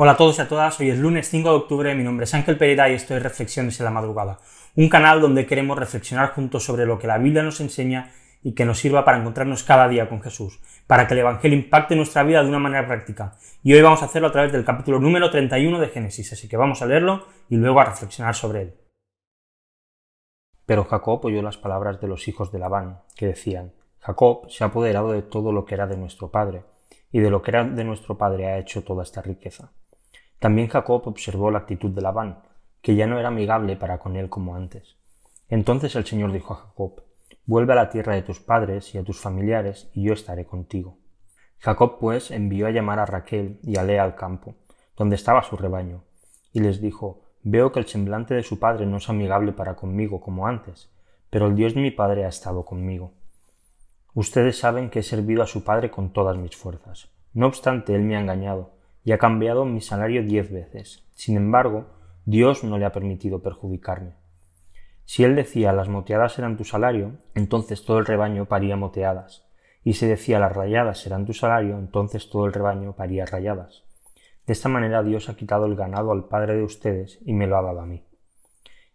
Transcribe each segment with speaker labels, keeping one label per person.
Speaker 1: Hola a todos y a todas, hoy es lunes 5 de octubre, mi nombre es Ángel Pereira y esto es Reflexiones en la Madrugada, un canal donde queremos reflexionar juntos sobre lo que la Biblia nos enseña y que nos sirva para encontrarnos cada día con Jesús, para que el Evangelio impacte nuestra vida de una manera práctica. Y hoy vamos a hacerlo a través del capítulo número 31 de Génesis, así que vamos a leerlo y luego a reflexionar sobre él. Pero Jacob oyó las palabras de los hijos de Labán, que decían, Jacob se ha apoderado de todo lo que era de nuestro padre, y de lo que era de nuestro padre ha hecho toda esta riqueza. También Jacob observó la actitud de Labán, que ya no era amigable para con él como antes. Entonces el Señor dijo a Jacob, Vuelve a la tierra de tus padres y a tus familiares, y yo estaré contigo. Jacob pues envió a llamar a Raquel y a Lea al campo, donde estaba su rebaño, y les dijo, Veo que el semblante de su padre no es amigable para conmigo como antes, pero el Dios de mi padre ha estado conmigo. Ustedes saben que he servido a su padre con todas mis fuerzas. No obstante, él me ha engañado, y ha cambiado mi salario diez veces. Sin embargo, Dios no le ha permitido perjudicarme. Si él decía las moteadas eran tu salario, entonces todo el rebaño paría moteadas, y si decía las rayadas eran tu salario, entonces todo el rebaño paría rayadas. De esta manera Dios ha quitado el ganado al padre de ustedes y me lo ha dado a mí.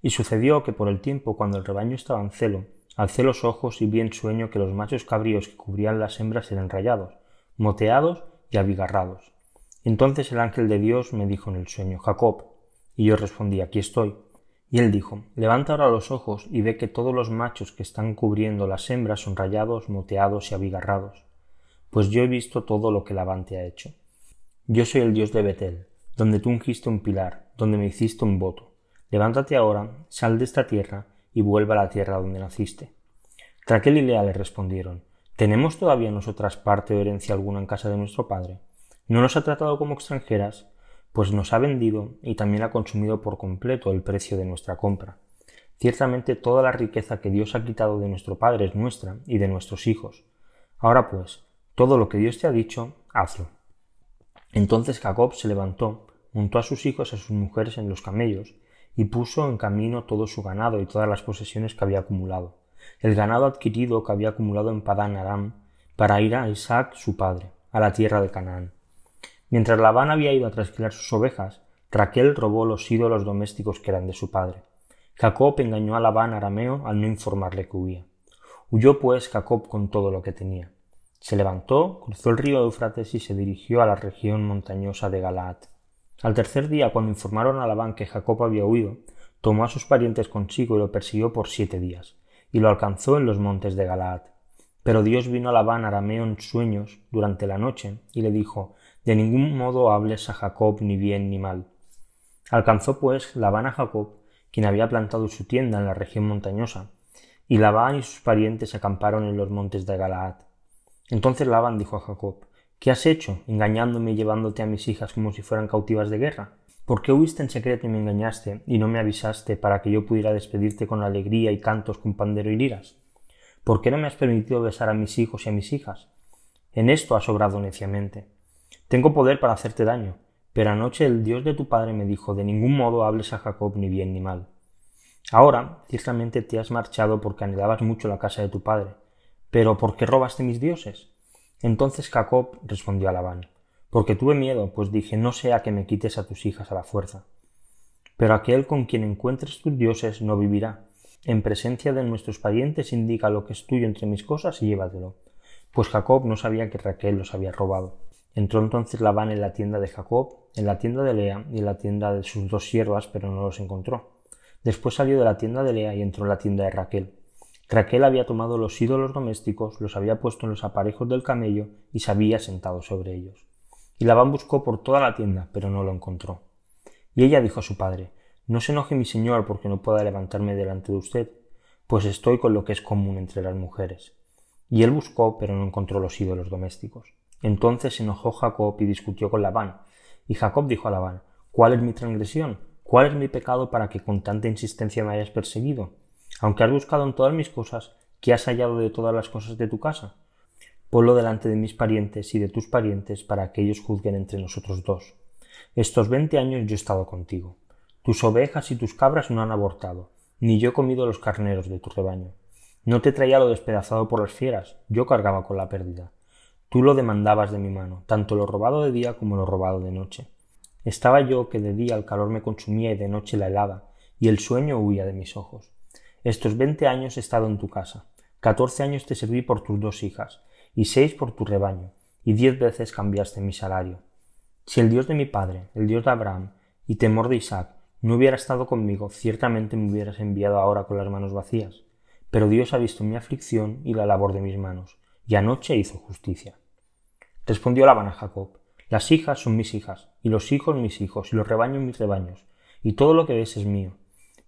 Speaker 1: Y sucedió que por el tiempo cuando el rebaño estaba en celo, alcé los ojos y vi en sueño que los machos cabríos que cubrían las hembras eran rayados, moteados y abigarrados. Entonces el ángel de Dios me dijo en el sueño, Jacob, y yo respondí, aquí estoy. Y él dijo, levanta ahora los ojos y ve que todos los machos que están cubriendo las hembras son rayados, moteados y abigarrados. Pues yo he visto todo lo que Labán te ha hecho. Yo soy el Dios de Betel, donde tú ungiste un pilar, donde me hiciste un voto. Levántate ahora, sal de esta tierra y vuelve a la tierra donde naciste. Raquel y Lea le respondieron, ¿tenemos todavía nosotras parte o herencia alguna en casa de nuestro padre? No nos ha tratado como extranjeras, pues nos ha vendido y también ha consumido por completo el precio de nuestra compra. Ciertamente toda la riqueza que Dios ha quitado de nuestro Padre es nuestra y de nuestros hijos. Ahora pues, todo lo que Dios te ha dicho, hazlo. Entonces Jacob se levantó, montó a sus hijos y a sus mujeres en los camellos, y puso en camino todo su ganado y todas las posesiones que había acumulado, el ganado adquirido que había acumulado en Padán Aram, para ir a Isaac su padre, a la tierra de Canaán. Mientras Labán había ido a trasquilar sus ovejas, Raquel robó los ídolos domésticos que eran de su padre. Jacob engañó a Labán arameo al no informarle que huía. Huyó pues Jacob con todo lo que tenía. Se levantó, cruzó el río Eufrates y se dirigió a la región montañosa de Galaad. Al tercer día, cuando informaron a Labán que Jacob había huido, tomó a sus parientes consigo y lo persiguió por siete días, y lo alcanzó en los montes de Galaad. Pero Dios vino a Labán arameo en sueños durante la noche y le dijo de ningún modo hables a Jacob ni bien ni mal. Alcanzó pues Labán a Jacob, quien había plantado su tienda en la región montañosa, y Labán y sus parientes acamparon en los montes de Galaad. Entonces Labán dijo a Jacob, ¿Qué has hecho, engañándome y llevándote a mis hijas como si fueran cautivas de guerra? ¿Por qué huiste en secreto y me engañaste, y no me avisaste para que yo pudiera despedirte con alegría y cantos con pandero y liras? ¿Por qué no me has permitido besar a mis hijos y a mis hijas? En esto has obrado neciamente. Tengo poder para hacerte daño, pero anoche el Dios de tu padre me dijo de ningún modo hables a Jacob ni bien ni mal. Ahora, ciertamente te has marchado porque anhelabas mucho la casa de tu padre. Pero ¿por qué robaste mis dioses? Entonces Jacob respondió a Labán, porque tuve miedo, pues dije, no sea que me quites a tus hijas a la fuerza. Pero aquel con quien encuentres tus dioses no vivirá. En presencia de nuestros parientes indica lo que es tuyo entre mis cosas y llévatelo. Pues Jacob no sabía que Raquel los había robado. Entró entonces Labán en la tienda de Jacob, en la tienda de Lea y en la tienda de sus dos siervas, pero no los encontró. Después salió de la tienda de Lea y entró en la tienda de Raquel. Raquel había tomado los ídolos domésticos, los había puesto en los aparejos del camello y se había sentado sobre ellos. Y Labán buscó por toda la tienda, pero no lo encontró. Y ella dijo a su padre, No se enoje mi señor porque no pueda levantarme delante de usted, pues estoy con lo que es común entre las mujeres. Y él buscó, pero no encontró los ídolos domésticos. Entonces se enojó Jacob y discutió con Labán. Y Jacob dijo a Labán, ¿Cuál es mi transgresión? ¿Cuál es mi pecado para que con tanta insistencia me hayas perseguido? Aunque has buscado en todas mis cosas, ¿qué has hallado de todas las cosas de tu casa? Ponlo delante de mis parientes y de tus parientes para que ellos juzguen entre nosotros dos. Estos veinte años yo he estado contigo. Tus ovejas y tus cabras no han abortado, ni yo he comido los carneros de tu rebaño. No te traía lo despedazado por las fieras, yo cargaba con la pérdida. Tú lo demandabas de mi mano, tanto lo robado de día como lo robado de noche. Estaba yo que de día el calor me consumía y de noche la helada, y el sueño huía de mis ojos. Estos veinte años he estado en tu casa, catorce años te serví por tus dos hijas, y seis por tu rebaño, y diez veces cambiaste mi salario. Si el Dios de mi padre, el Dios de Abraham, y temor de Isaac, no hubiera estado conmigo, ciertamente me hubieras enviado ahora con las manos vacías. Pero Dios ha visto mi aflicción y la labor de mis manos, y anoche hizo justicia. Respondió Labán a Jacob, las hijas son mis hijas, y los hijos mis hijos, y los rebaños mis rebaños, y todo lo que ves es mío.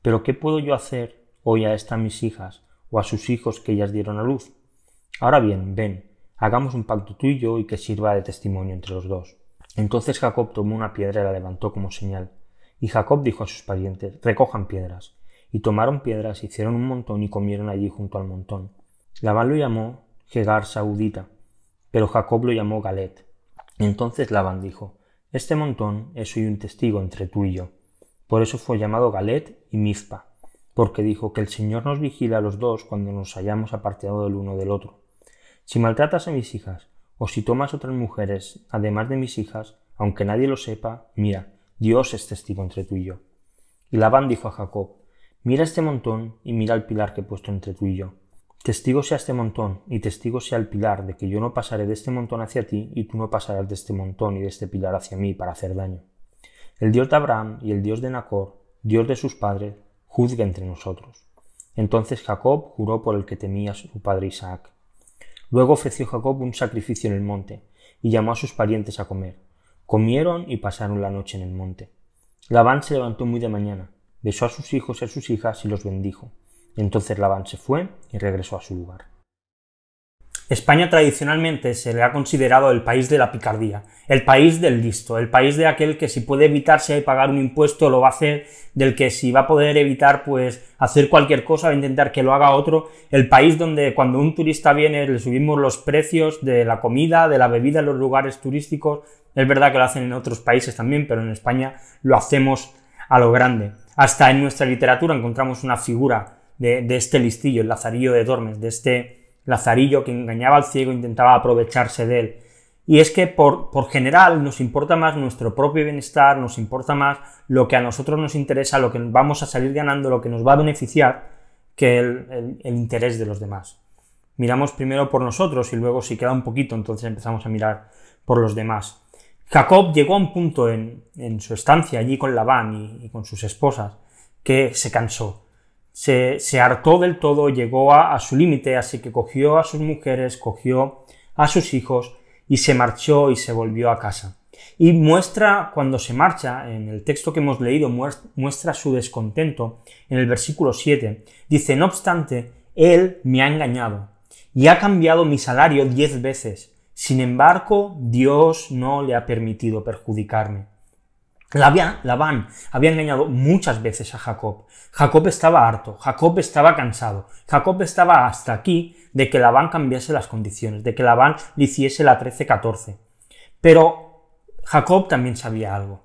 Speaker 1: Pero ¿qué puedo yo hacer hoy a estas mis hijas, o a sus hijos que ellas dieron a luz? Ahora bien, ven, hagamos un pacto tú y yo y que sirva de testimonio entre los dos. Entonces Jacob tomó una piedra y la levantó como señal. Y Jacob dijo a sus parientes, recojan piedras. Y tomaron piedras, hicieron un montón y comieron allí junto al montón. Labán lo llamó Gegar Saudita, pero Jacob lo llamó Galet. Entonces Labán dijo, Este montón es hoy un testigo entre tú y yo. Por eso fue llamado Galet y Mizpa, porque dijo que el Señor nos vigila a los dos cuando nos hayamos apartado del uno del otro. Si maltratas a mis hijas, o si tomas otras mujeres, además de mis hijas, aunque nadie lo sepa, mira, Dios es testigo entre tú y yo. Y Labán dijo a Jacob, Mira este montón y mira el pilar que he puesto entre tú y yo. Testigo sea este montón y testigo sea el pilar de que yo no pasaré de este montón hacia ti y tú no pasarás de este montón y de este pilar hacia mí para hacer daño. El Dios de Abraham y el Dios de Nacor, Dios de sus padres, juzgue entre nosotros. Entonces Jacob juró por el que temía su padre Isaac. Luego ofreció Jacob un sacrificio en el monte, y llamó a sus parientes a comer. Comieron y pasaron la noche en el monte. Labán se levantó muy de mañana, besó a sus hijos y a sus hijas y los bendijo. Entonces Labán se fue y regresó a su lugar. España tradicionalmente se le ha considerado el país de la picardía, el país del listo, el país de aquel que si puede evitarse pagar un impuesto lo va a hacer, del que si va a poder evitar pues hacer cualquier cosa a intentar que lo haga otro, el país donde cuando un turista viene le subimos los precios de la comida, de la bebida en los lugares turísticos, es verdad que lo hacen en otros países también, pero en España lo hacemos a lo grande. Hasta en nuestra literatura encontramos una figura de, este listillo, el Lazarillo de Dormes, de este Lazarillo que engañaba al ciego intentaba aprovecharse de él. Y es que por, por, general nos importa más nuestro propio bienestar, nos importa más lo que a nosotros nos interesa, lo que vamos a salir ganando, lo que nos va a beneficiar, que el, interés de los demás. Miramos primero por nosotros y luego si queda un poquito, entonces empezamos a mirar por los demás. Jacob llegó a un punto en, su estancia allí con Labán y con sus esposas que se cansó se, hartó del todo, llegó a, su límite, así que cogió a sus mujeres, cogió a sus hijos y se marchó y se volvió a casa. Y muestra, cuando se marcha, en el texto que hemos leído, muestra su descontento. En el versículo 7 dice, no obstante, él me ha engañado y ha cambiado mi salario diez veces. Sin embargo, Dios no le ha permitido perjudicarme. Labán había engañado muchas veces a Jacob. Jacob estaba harto, Jacob estaba cansado, Jacob estaba hasta aquí de que Labán cambiase las condiciones, de que Labán le hiciese la 13-14. Pero Jacob también sabía algo,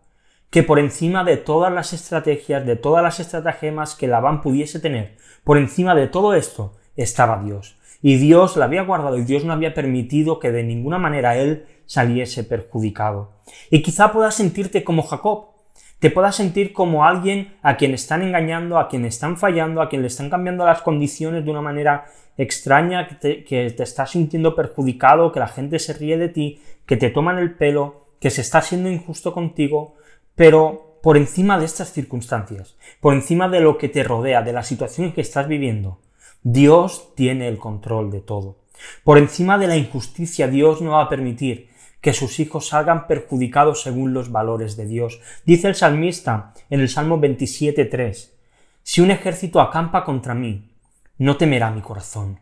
Speaker 1: que por encima de todas las estrategias, de todas las estratagemas que Labán pudiese tener, por encima de todo esto estaba Dios. Y Dios la había guardado y Dios no había permitido que de ninguna manera él saliese perjudicado. Y quizá puedas sentirte como Jacob, te puedas sentir como alguien a quien están engañando, a quien están fallando, a quien le están cambiando las condiciones de una manera extraña, que te, que te estás sintiendo perjudicado, que la gente se ríe de ti, que te toman el pelo, que se está siendo injusto contigo, pero por encima de estas circunstancias, por encima de lo que te rodea, de la situación que estás viviendo, Dios tiene el control de todo. Por encima de la injusticia, Dios no va a permitir que sus hijos salgan perjudicados según los valores de Dios. Dice el salmista en el Salmo 27.3, Si un ejército acampa contra mí, no temerá mi corazón.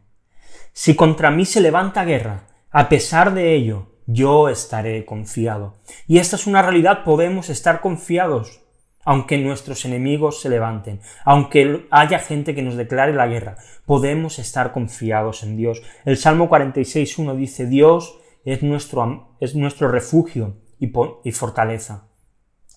Speaker 1: Si contra mí se levanta guerra, a pesar de ello, yo estaré confiado. Y esta es una realidad, podemos estar confiados, aunque nuestros enemigos se levanten, aunque haya gente que nos declare la guerra, podemos estar confiados en Dios. El Salmo 46.1 dice, Dios es nuestro, es nuestro refugio y, y fortaleza,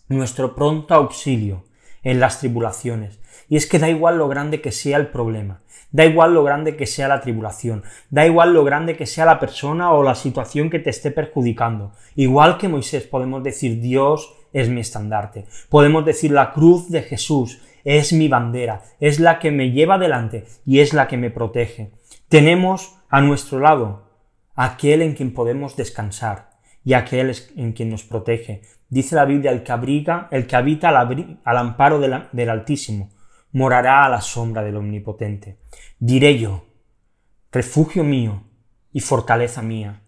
Speaker 1: nuestro pronto auxilio en las tribulaciones. Y es que da igual lo grande que sea el problema, da igual lo grande que sea la tribulación, da igual lo grande que sea la persona o la situación que te esté perjudicando. Igual que Moisés podemos decir Dios es mi estandarte. Podemos decir la cruz de Jesús es mi bandera, es la que me lleva adelante y es la que me protege. Tenemos a nuestro lado aquel en quien podemos descansar y aquel en quien nos protege. Dice la Biblia, el que abriga, el que habita al, amparo del Altísimo, morará a la sombra del Omnipotente. Diré yo, refugio mío y fortaleza mía,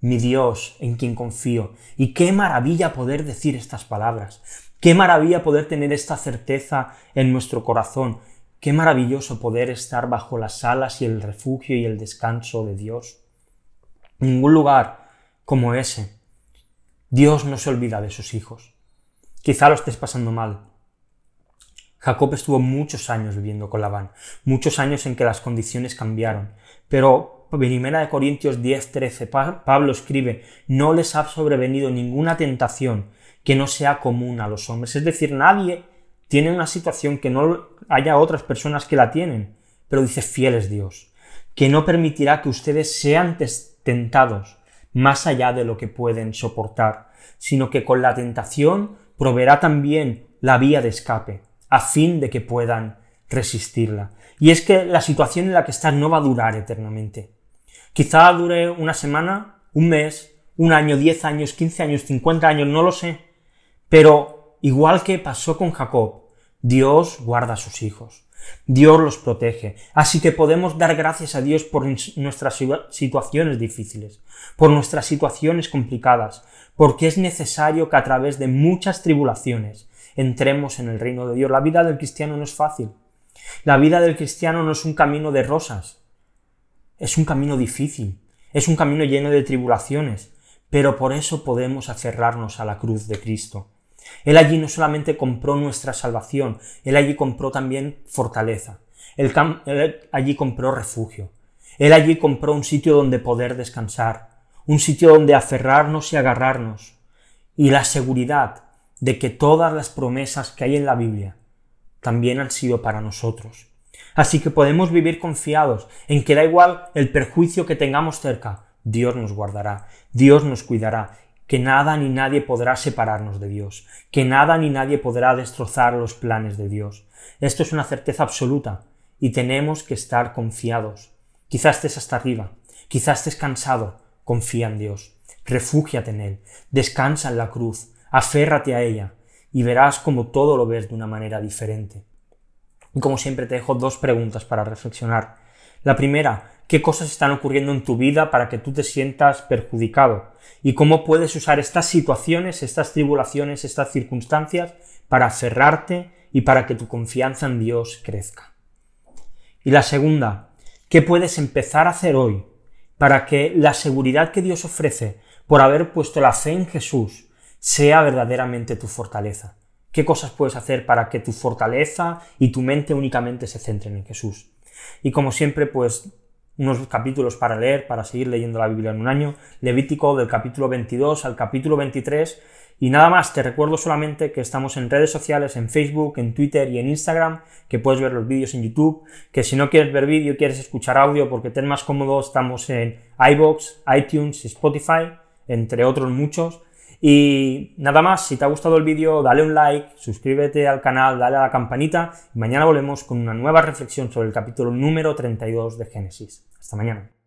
Speaker 1: mi Dios en quien confío. Y qué maravilla poder decir estas palabras. Qué maravilla poder tener esta certeza en nuestro corazón. Qué maravilloso poder estar bajo las alas y el refugio y el descanso de Dios. Ningún lugar como ese. Dios no se olvida de sus hijos. Quizá lo estés pasando mal. Jacob estuvo muchos años viviendo con Labán, muchos años en que las condiciones cambiaron, pero Primera de Corintios 10, 13, Pablo escribe, no les ha sobrevenido ninguna tentación que no sea común a los hombres. Es decir, nadie tiene una situación que no haya otras personas que la tienen. Pero dice, fiel es Dios, que no permitirá que ustedes sean tentados más allá de lo que pueden soportar, sino que con la tentación proveerá también la vía de escape, a fin de que puedan resistirla. Y es que la situación en la que estás no va a durar eternamente. Quizá dure una semana, un mes, un año, diez años, quince años, cincuenta años, no lo sé. Pero igual que pasó con Jacob, Dios guarda a sus hijos. Dios los protege. Así que podemos dar gracias a Dios por nuestras situaciones difíciles, por nuestras situaciones complicadas, porque es necesario que a través de muchas tribulaciones entremos en el reino de Dios. La vida del cristiano no es fácil. La vida del cristiano no es un camino de rosas. Es un camino difícil, es un camino lleno de tribulaciones, pero por eso podemos aferrarnos a la cruz de Cristo. Él allí no solamente compró nuestra salvación, Él allí compró también fortaleza, Él, allí compró refugio, Él allí compró un sitio donde poder descansar, un sitio donde aferrarnos y agarrarnos, y la seguridad de que todas las promesas que hay en la Biblia también han sido para nosotros. Así que podemos vivir confiados en que da igual el perjuicio que tengamos cerca, Dios nos guardará, Dios nos cuidará, que nada ni nadie podrá separarnos de Dios, que nada ni nadie podrá destrozar los planes de Dios. Esto es una certeza absoluta y tenemos que estar confiados. Quizás estés hasta arriba, quizás estés cansado, confía en Dios, refúgiate en Él, descansa en la cruz, aférrate a ella y verás como todo lo ves de una manera diferente. Y como siempre te dejo dos preguntas para reflexionar. La primera, ¿qué cosas están ocurriendo en tu vida para que tú te sientas perjudicado? ¿Y cómo puedes usar estas situaciones, estas tribulaciones, estas circunstancias para aferrarte y para que tu confianza en Dios crezca? Y la segunda, ¿qué puedes empezar a hacer hoy para que la seguridad que Dios ofrece por haber puesto la fe en Jesús sea verdaderamente tu fortaleza? ¿Qué cosas puedes hacer para que tu fortaleza y tu mente únicamente se centren en Jesús? Y como siempre, pues unos capítulos para leer, para seguir leyendo la Biblia en un año, Levítico del capítulo 22 al capítulo 23, y nada más, te recuerdo solamente que estamos en redes sociales, en Facebook, en Twitter y en Instagram, que puedes ver los vídeos en YouTube, que si no quieres ver vídeo, quieres escuchar audio porque te es más cómodo, estamos en iBox, iTunes, Spotify, entre otros muchos, y nada más, si te ha gustado el vídeo, dale un like, suscríbete al canal, dale a la campanita y mañana volvemos con una nueva reflexión sobre el capítulo número 32 de Génesis. Hasta mañana.